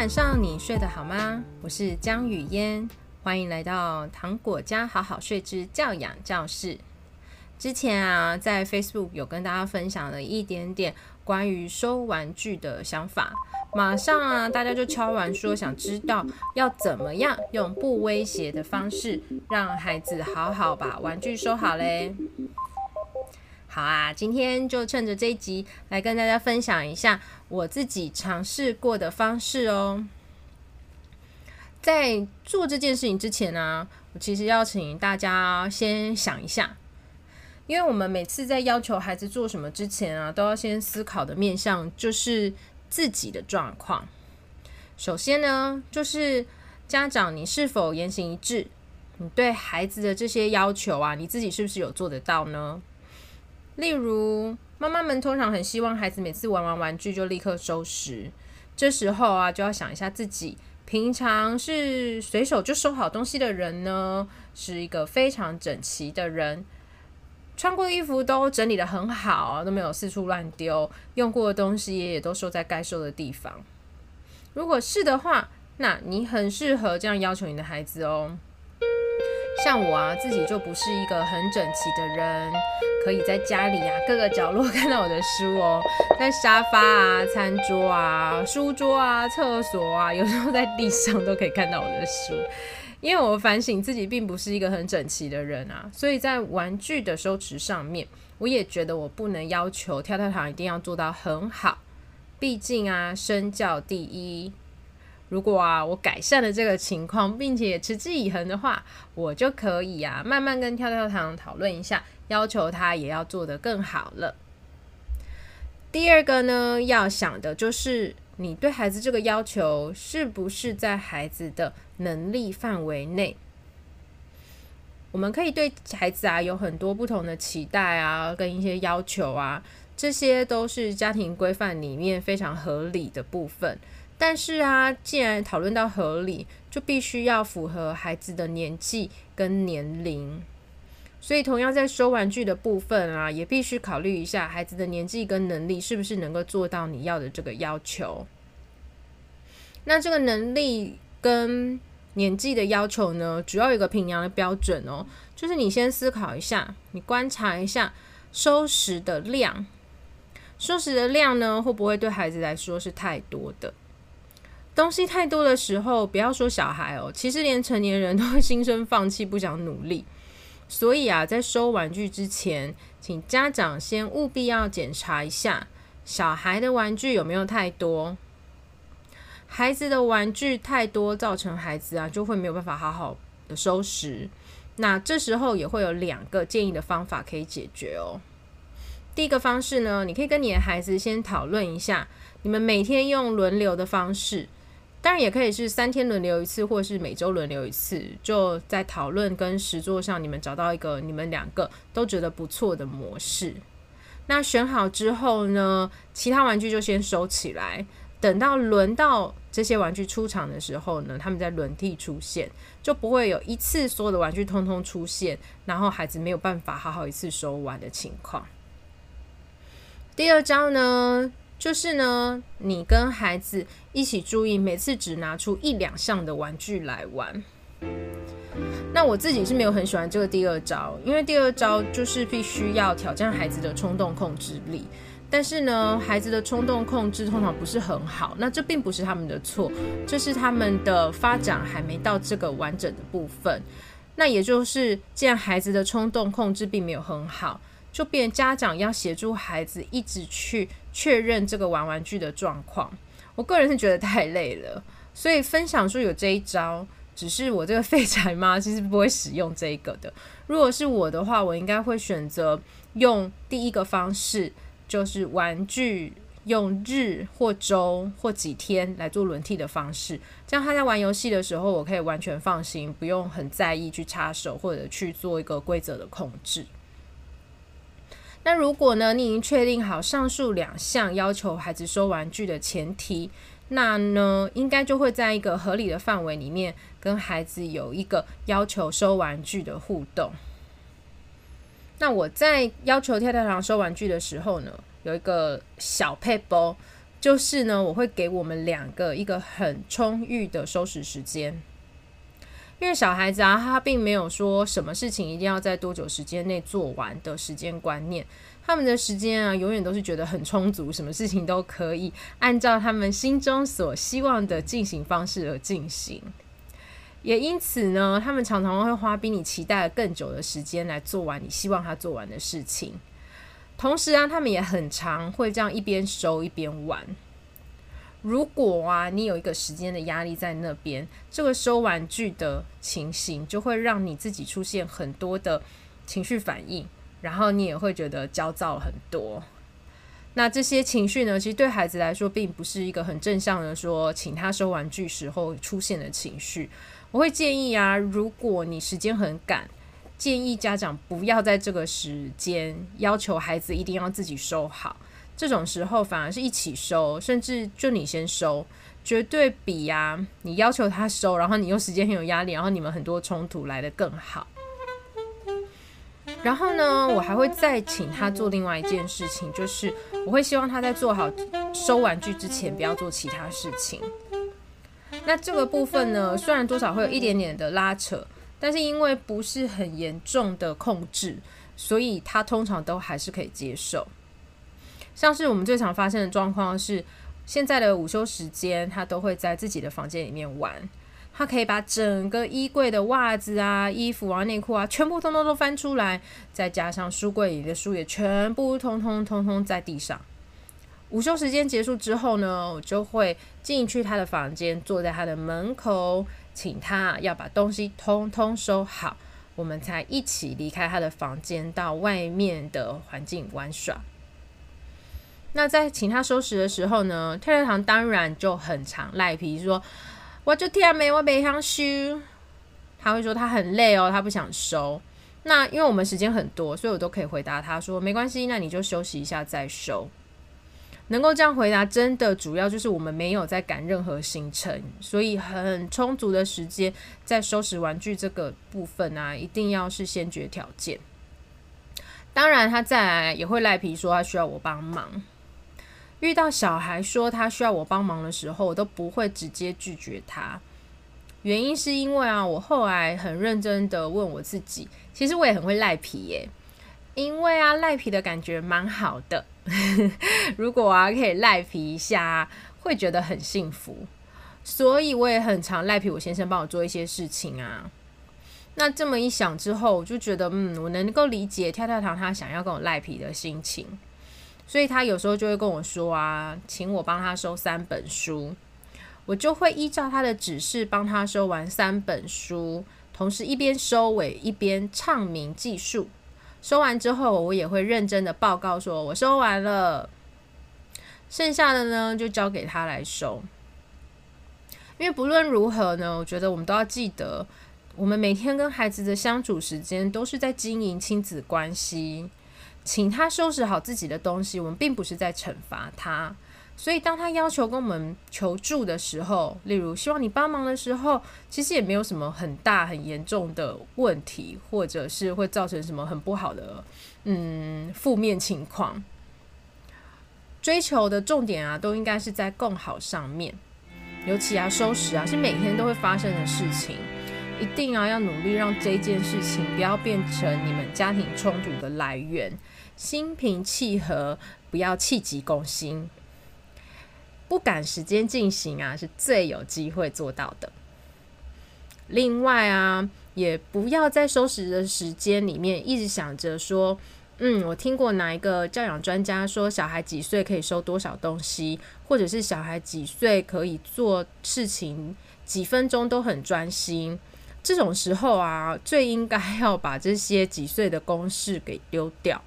晚上你睡得好吗？我是江雨嫣，欢迎来到糖果家好好睡之教养教室。之前啊，在 Facebook 有跟大家分享了一点点关于收玩具的想法，马上啊，大家就敲完说想知道要怎么样用不威胁的方式让孩子好好把玩具收好嘞。好啊，今天就趁着这一集来跟大家分享一下我自己尝试过的方式哦。在做这件事情之前呢、我其实要请大家先想一下。因为我们每次在要求孩子做什么之前啊，都要先思考的面向就是自己的状况。首先呢，就是家长你是否言行一致？你对孩子的这些要求啊，你自己是不是有做得到呢？例如，妈妈们通常很希望孩子每次玩完玩具就立刻收拾，这时候啊，就要想一下自己平常是随手就收好东西的人呢，是一个非常整齐的人。穿过的衣服都整理得很好，都没有四处乱丢。用过的东西也都收在该收的地方。如果是的话，那你很适合这样要求你的孩子哦。像我啊，自己就不是一个很整齐的人，可以在家里啊各个角落看到我的书哦，在沙发啊、餐桌啊、书桌啊、厕所啊，有时候在地上都可以看到我的书。因为我反省自己并不是一个很整齐的人啊，所以在玩具的收拾上面，我也觉得我不能要求跳跳糖一定要做到很好。毕竟啊，身教第一。如果啊，我改善了这个情况，并且持之以恒的话，我就可以啊，慢慢跟跳跳糖讨论一下，要求他也要做得更好了。第二个呢，要想的就是。你对孩子这个要求是不是在孩子的能力范围内？我们可以对孩子啊有很多不同的期待啊，跟一些要求啊，这些都是家庭规范里面非常合理的部分。但是啊，既然讨论到合理，就必须要符合孩子的年纪跟年龄。所以，同样在收玩具的部分啊，也必须考虑一下孩子的年纪跟能力是不是能够做到你要的这个要求。那这个能力跟年纪的要求呢，主要有个评量的标准哦，就是你先思考一下，你观察一下收拾的量，收拾的量呢，会不会对孩子来说是太多的？东西太多的时候，不要说小孩哦，其实连成年人都会心生放弃，不想努力。所以啊，在收玩具之前，请家长先务必要检查一下小孩的玩具有没有太多。孩子的玩具太多，造成孩子啊就会没有办法好好的收拾。那这时候也会有两个建议的方法可以解决哦。第一个方式呢，你可以跟你的孩子先讨论一下，你们每天用轮流的方式。当然也可以是三天轮流一次，或是每周轮流一次。就在讨论跟实作上，你们找到一个你们两个都觉得不错的模式。那选好之后呢，其他玩具就先收起来。等到轮到这些玩具出场的时候呢，他们再轮替出现，就不会有一次所有的玩具通通出现，然后孩子没有办法好好一次收完的情况。第二招呢，就是呢，你跟孩子一起注意，每次只拿出一两项的玩具来玩。那我自己是没有很喜欢这个第二招，因为第二招就是必须要挑战孩子的冲动控制力。但是呢，孩子的冲动控制通常不是很好，那这并不是他们的错，这是他们的发展还没到这个完整的部分。那也就是，既然孩子的冲动控制并没有很好。就变家长要协助孩子一直去确认这个玩玩具的状况，我个人是觉得太累了，所以分享说有这一招，只是我这个废柴妈 其实不会使用这个的。如果是我的话，我应该会选择用第一个方式，就是玩具用日或周或几天来做轮替的方式，这样他在玩游戏的时候，我可以完全放心，不用很在意去插手或者去做一个规则的控制。那如果呢，你已经确定好上述两项要求孩子收玩具的前提，那呢，应该就会在一个合理的范围里面跟孩子有一个要求收玩具的互动。那我在要求跳跳糖收玩具的时候呢，有一个小配包，就是呢，我会给我们两个一个很充裕的收拾时间。因为小孩子啊，他并没有说什么事情一定要在多久时间内做完的时间观念，他们的时间啊，永远都是觉得很充足，什么事情都可以按照他们心中所希望的进行方式而进行。也因此呢，他们常常会花比你期待的更久的时间来做完你希望他做完的事情。同时啊，他们也很常会这样一边收一边玩。如果啊，你有一个时间的压力在那边，这个收玩具的情形就会让你自己出现很多的情绪反应，然后你也会觉得焦躁很多。那这些情绪呢，其实对孩子来说，并不是一个很正向的说，请他收玩具时候出现的情绪。我会建议啊，如果你时间很赶，建议家长不要在这个时间要求孩子一定要自己收好。这种时候反而是一起收，甚至就你先收，绝对比呀、你要求他收，然后你又时间很有压力，然后你们很多冲突来得更好。然后呢，我还会再请他做另外一件事情，就是我会希望他在做好收玩具之前，不要做其他事情。那这个部分呢，虽然多少会有一点点的拉扯，但是因为不是很严重的控制，所以他通常都还是可以接受。像是我们最常发生的状况是，现在的午休时间，他都会在自己的房间里面玩。他可以把整个衣柜的袜子啊、衣服啊、内裤啊，全部通通都翻出来，再加上书柜里的书也全部通通通通在地上。午休时间结束之后呢，我就会进去他的房间，坐在他的门口，请他要把东西通通收好，我们才一起离开他的房间，到外面的环境玩耍。那在请他收拾的时候呢，跳跳糖当然就很常赖皮说：“我就天没我没想收。”他会说他很累哦，他不想收。那因为我们时间很多，所以我都可以回答他说：“没关系，那你就休息一下再收。”能够这样回答，真的主要就是我们没有在赶任何行程，所以很充足的时间在收拾玩具这个部分啊，一定要是先决条件。当然，他再来也会赖皮说他需要我帮忙。遇到小孩说他需要我帮忙的时候，我都不会直接拒绝他。原因是因为啊，我后来很认真的问我自己，其实我也很会赖皮耶。因为啊，赖皮的感觉蛮好的。如果啊可以赖皮一下，会觉得很幸福。所以我也很常赖皮我先生帮我做一些事情啊。那这么一想之后，我就觉得嗯，我能够理解跳跳糖他想要跟我赖皮的心情。所以他有时候就会跟我说啊，请我帮他收三本书，我就会依照他的指示帮他收完三本书，同时一边收尾一边唱名计数。收完之后，我也会认真的报告说我收完了，剩下的呢就交给他来收。因为不论如何呢，我觉得我们都要记得，我们每天跟孩子的相处时间都是在经营亲子关系。请他收拾好自己的东西，我们并不是在惩罚他。所以，当他要求跟我们求助的时候，例如希望你帮忙的时候，其实也没有什么很大很严重的问题，或者是会造成什么很不好的嗯负面情况。追求的重点啊，都应该是在更好上面。尤其啊，收拾啊，是每天都会发生的事情。一定啊，要努力让这件事情不要变成你们家庭冲突的来源，心平气和，不要气急攻心，不赶时间进行啊，是最有机会做到的。另外啊，也不要在收拾的时间里面一直想着说，嗯，我听过哪一个教养专家说，小孩几岁可以收多少东西，或者是小孩几岁可以做事情几分钟都很专心。这种时候啊，最应该要把这些几岁的公式给丢掉，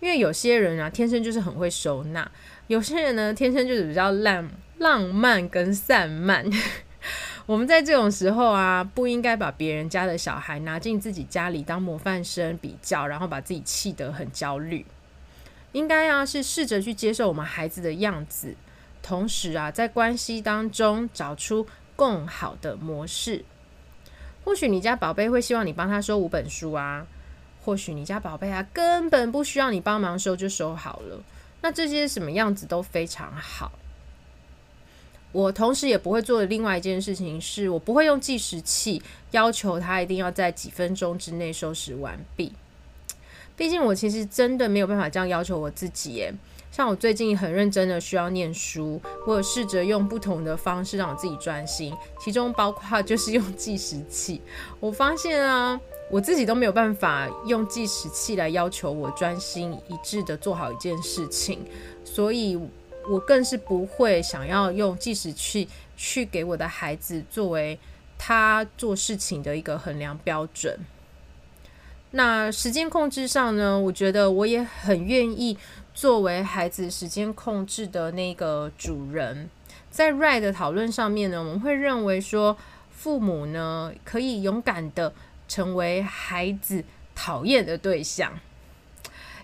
因为有些人啊，天生就是很会收纳，有些人呢，天生就是比较浪浪漫跟散漫。我们在这种时候啊，不应该把别人家的小孩拿进自己家里当模范生比较，然后把自己气得很焦虑。应该啊，是试着去接受我们孩子的样子，同时啊，在关系当中找出更好的模式。或许你家宝贝会希望你帮他收五本书啊，或许你家宝贝啊根本不需要你帮忙收就收好了，那这些什么样子都非常好。我同时也不会做的另外一件事情是，我不会用计时器要求他一定要在几分钟之内收拾完毕。毕竟我其实真的没有办法这样要求我自己耶。像我最近很认真的需要念书，我有试着用不同的方式让我自己专心，其中包括就是用计时器。我发现啊，我自己都没有办法用计时器来要求我专心一致的做好一件事情，所以我更是不会想要用计时器去给我的孩子作为他做事情的一个衡量标准。那时间控制上呢，我觉得我也很愿意。作为孩子时间控制的那个主人，在 Right 的讨论上面呢，我们会认为说，父母呢可以勇敢的成为孩子讨厌的对象。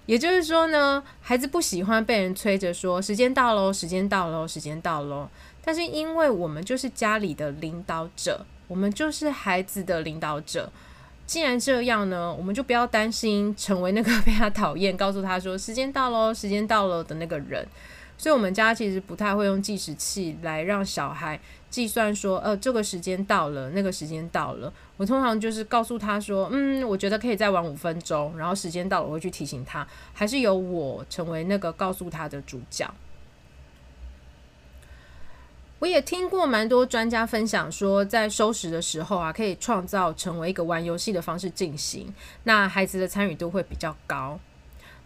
也就是说呢，孩子不喜欢被人催着说时间到喽，时间到喽，时间到喽。但是因为我们就是家里的领导者，我们就是孩子的领导者。既然这样呢，我们就不要担心成为那个 被他讨厌、告诉他说时间到喽、时间到了的那个人。所以，我们家其实不太会用计时器来让小孩计算说，呃，这个时间到了，那个时间到了。我通常就是告诉他说，嗯，我觉得可以再玩五分钟，然后时间到了，我会去提醒他。还是由我成为那个告诉他的主角。我也听过蛮多专家分享说，在收拾的时候啊，可以创造成为一个玩游戏的方式进行，那孩子的参与度会比较高。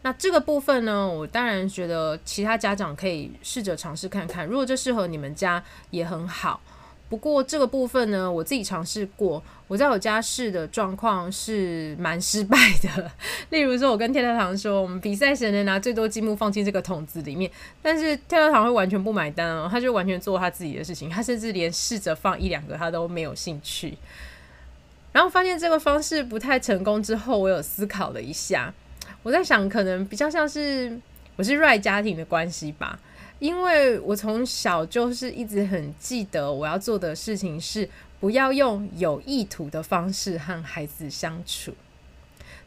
那这个部分呢，我当然觉得其他家长可以试着尝试看看，如果这适合你们家也很好。不过这个部分呢，我自己尝试过，我在我家试的状况是蛮失败的。例如说，我跟跳跳糖说，我们比赛谁能拿最多积木放进这个桶子里面，但是跳跳糖会完全不买单哦，他就完全做他自己的事情，他甚至连试着放一两个他都没有兴趣。然后发现这个方式不太成功之后，我有思考了一下，我在想，可能比较像是我是 Right 家庭的关系吧。因为我从小就是一直很记得我要做的事情是不要用有意图的方式和孩子相处。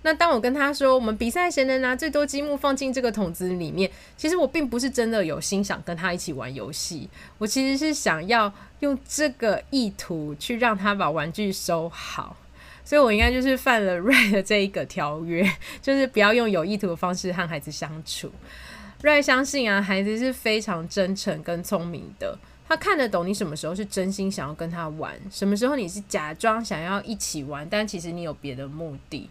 那当我跟他说我们比赛谁能拿最多积木放进这个桶子里面，其实我并不是真的有心想跟他一起玩游戏，我其实是想要用这个意图去让他把玩具收好。所以我应该就是犯了 Right 的这一个条约，就是不要用有意图的方式和孩子相处。瑞相信啊，孩子是非常真诚跟聪明的。他看得懂你什么时候是真心想要跟他玩，什么时候你是假装想要一起玩，但其实你有别的目的。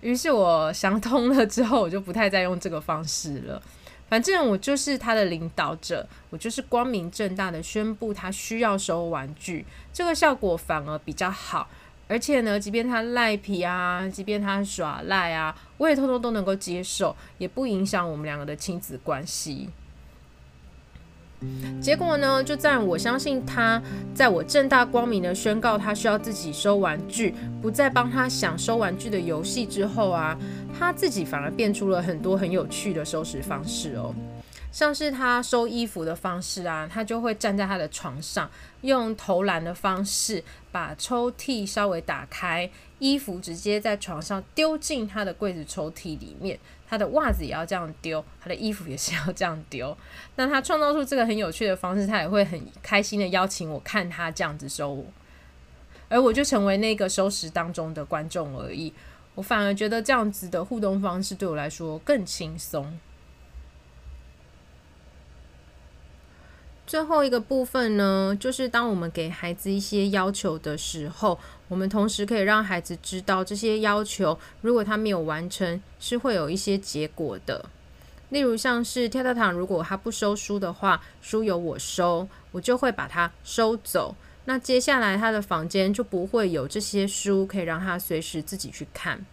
于是我想通了之后，我就不太再用这个方式了。反正我就是他的领导者，我就是光明正大的宣布他需要收玩具，这个效果反而比较好。而且呢，即便他赖皮啊，即便他耍赖啊，我也通通都能够接受，也不影响我们两个的亲子关系。结果呢，就在我相信他，在我正大光明的宣告他需要自己收玩具，不再帮他想收玩具的游戏之后啊，他自己反而变出了很多很有趣的收拾方式哦。像是他收衣服的方式啊，他就会站在他的床上，用投篮的方式把抽屉稍微打开，衣服直接在床上丢进他的柜子抽屉里面。他的袜子也要这样丢，他的衣服也是要这样丢。那他创造出这个很有趣的方式，他也会很开心的邀请我看他这样子收，而我就成为那个收拾当中的观众而已。我反而觉得这样子的互动方式对我来说更轻松。最后一个部分呢，就是当我们给孩子一些要求的时候，我们同时可以让孩子知道这些要求，如果他没有完成，是会有一些结果的。例如像是跳跳糖，如果他不收书的话，书由我收，我就会把它收走。那接下来他的房间就不会有这些书可以让他随时自己去看。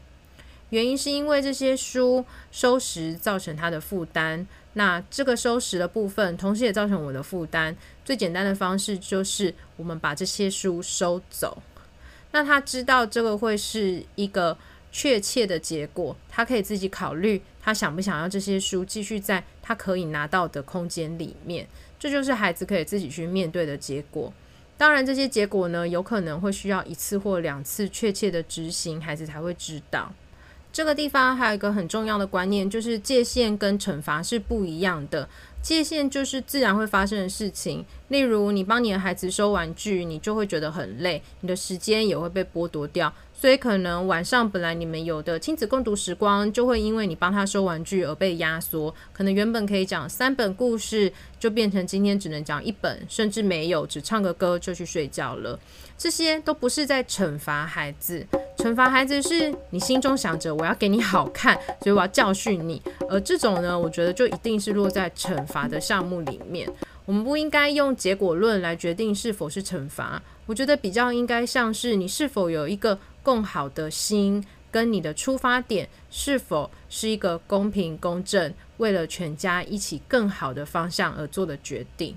原因是因为这些书收拾造成他的负担。那这个收拾的部分，同时也造成我的负担。最简单的方式就是，我们把这些书收走。那他知道这个会是一个确切的结果，他可以自己考虑，他想不想要这些书继续在他可以拿到的空间里面。这就是孩子可以自己去面对的结果。当然，这些结果呢，有可能会需要一次或两次确切的执行，孩子才会知道。这个地方还有一个很重要的观念，就是界限跟惩罚是不一样的。界限就是自然会发生的事情。例如，你帮你的孩子收玩具，你就会觉得很累，你的时间也会被剥夺掉。所以可能晚上本来你们有的亲子共读时光，就会因为你帮他收玩具而被压缩。可能原本可以讲三本故事，就变成今天只能讲一本，甚至没有，只唱个歌就去睡觉了。这些都不是在惩罚孩子，惩罚孩子是你心中想着我要给你好看，所以我要教训你。而这种呢，我觉得就一定是落在惩罚的项目里面。我们不应该用结果论来决定是否是惩罚。我觉得比较应该像是你是否有一个。更好的心跟你的出发点是否是一个公平公正，为了全家一起更好的方向而做的决定？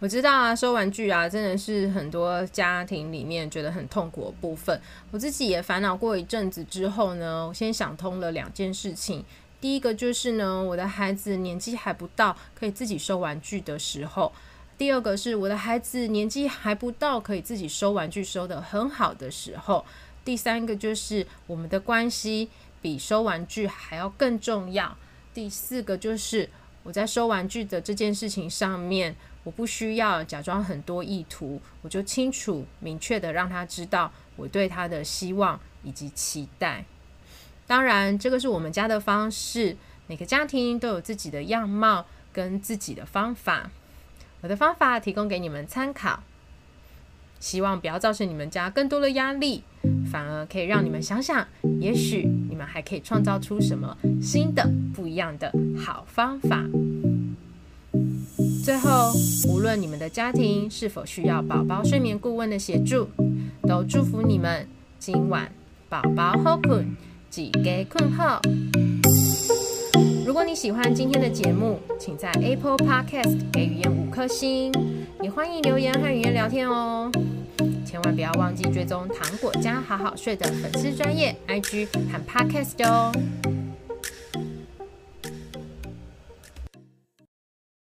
我知道啊，收玩具啊，真的是很多家庭里面觉得很痛苦的部分。我自己也烦恼过一阵子之后呢，我先想通了两件事情。第一个就是呢，我的孩子年纪还不到可以自己收玩具的时候。第二个是我的孩子年纪还不到可以自己收玩具收得很好的时候。第三个就是我们的关系比收玩具还要更重要。第四个就是我在收玩具的这件事情上面，我不需要假装很多意图，我就清楚明确的让他知道我对他的希望以及期待。当然，这个是我们家的方式，每个家庭都有自己的样貌跟自己的方法。我的方法提供给你们参考，希望不要造成你们家更多的压力，反而可以让你们想想，也许你们还可以创造出什么新的、不一样的好方法。最后，无论你们的家庭是否需要宝宝睡眠顾问的协助，都祝福你们今晚宝宝好困，一家困好。如果你喜欢今天的节目，请在 Apple Podcast 给语言五颗星，也欢迎留言和语言聊天哦。千万不要忘记追踪糖果家好好睡的粉丝专业 IG 和 Podcast 哦。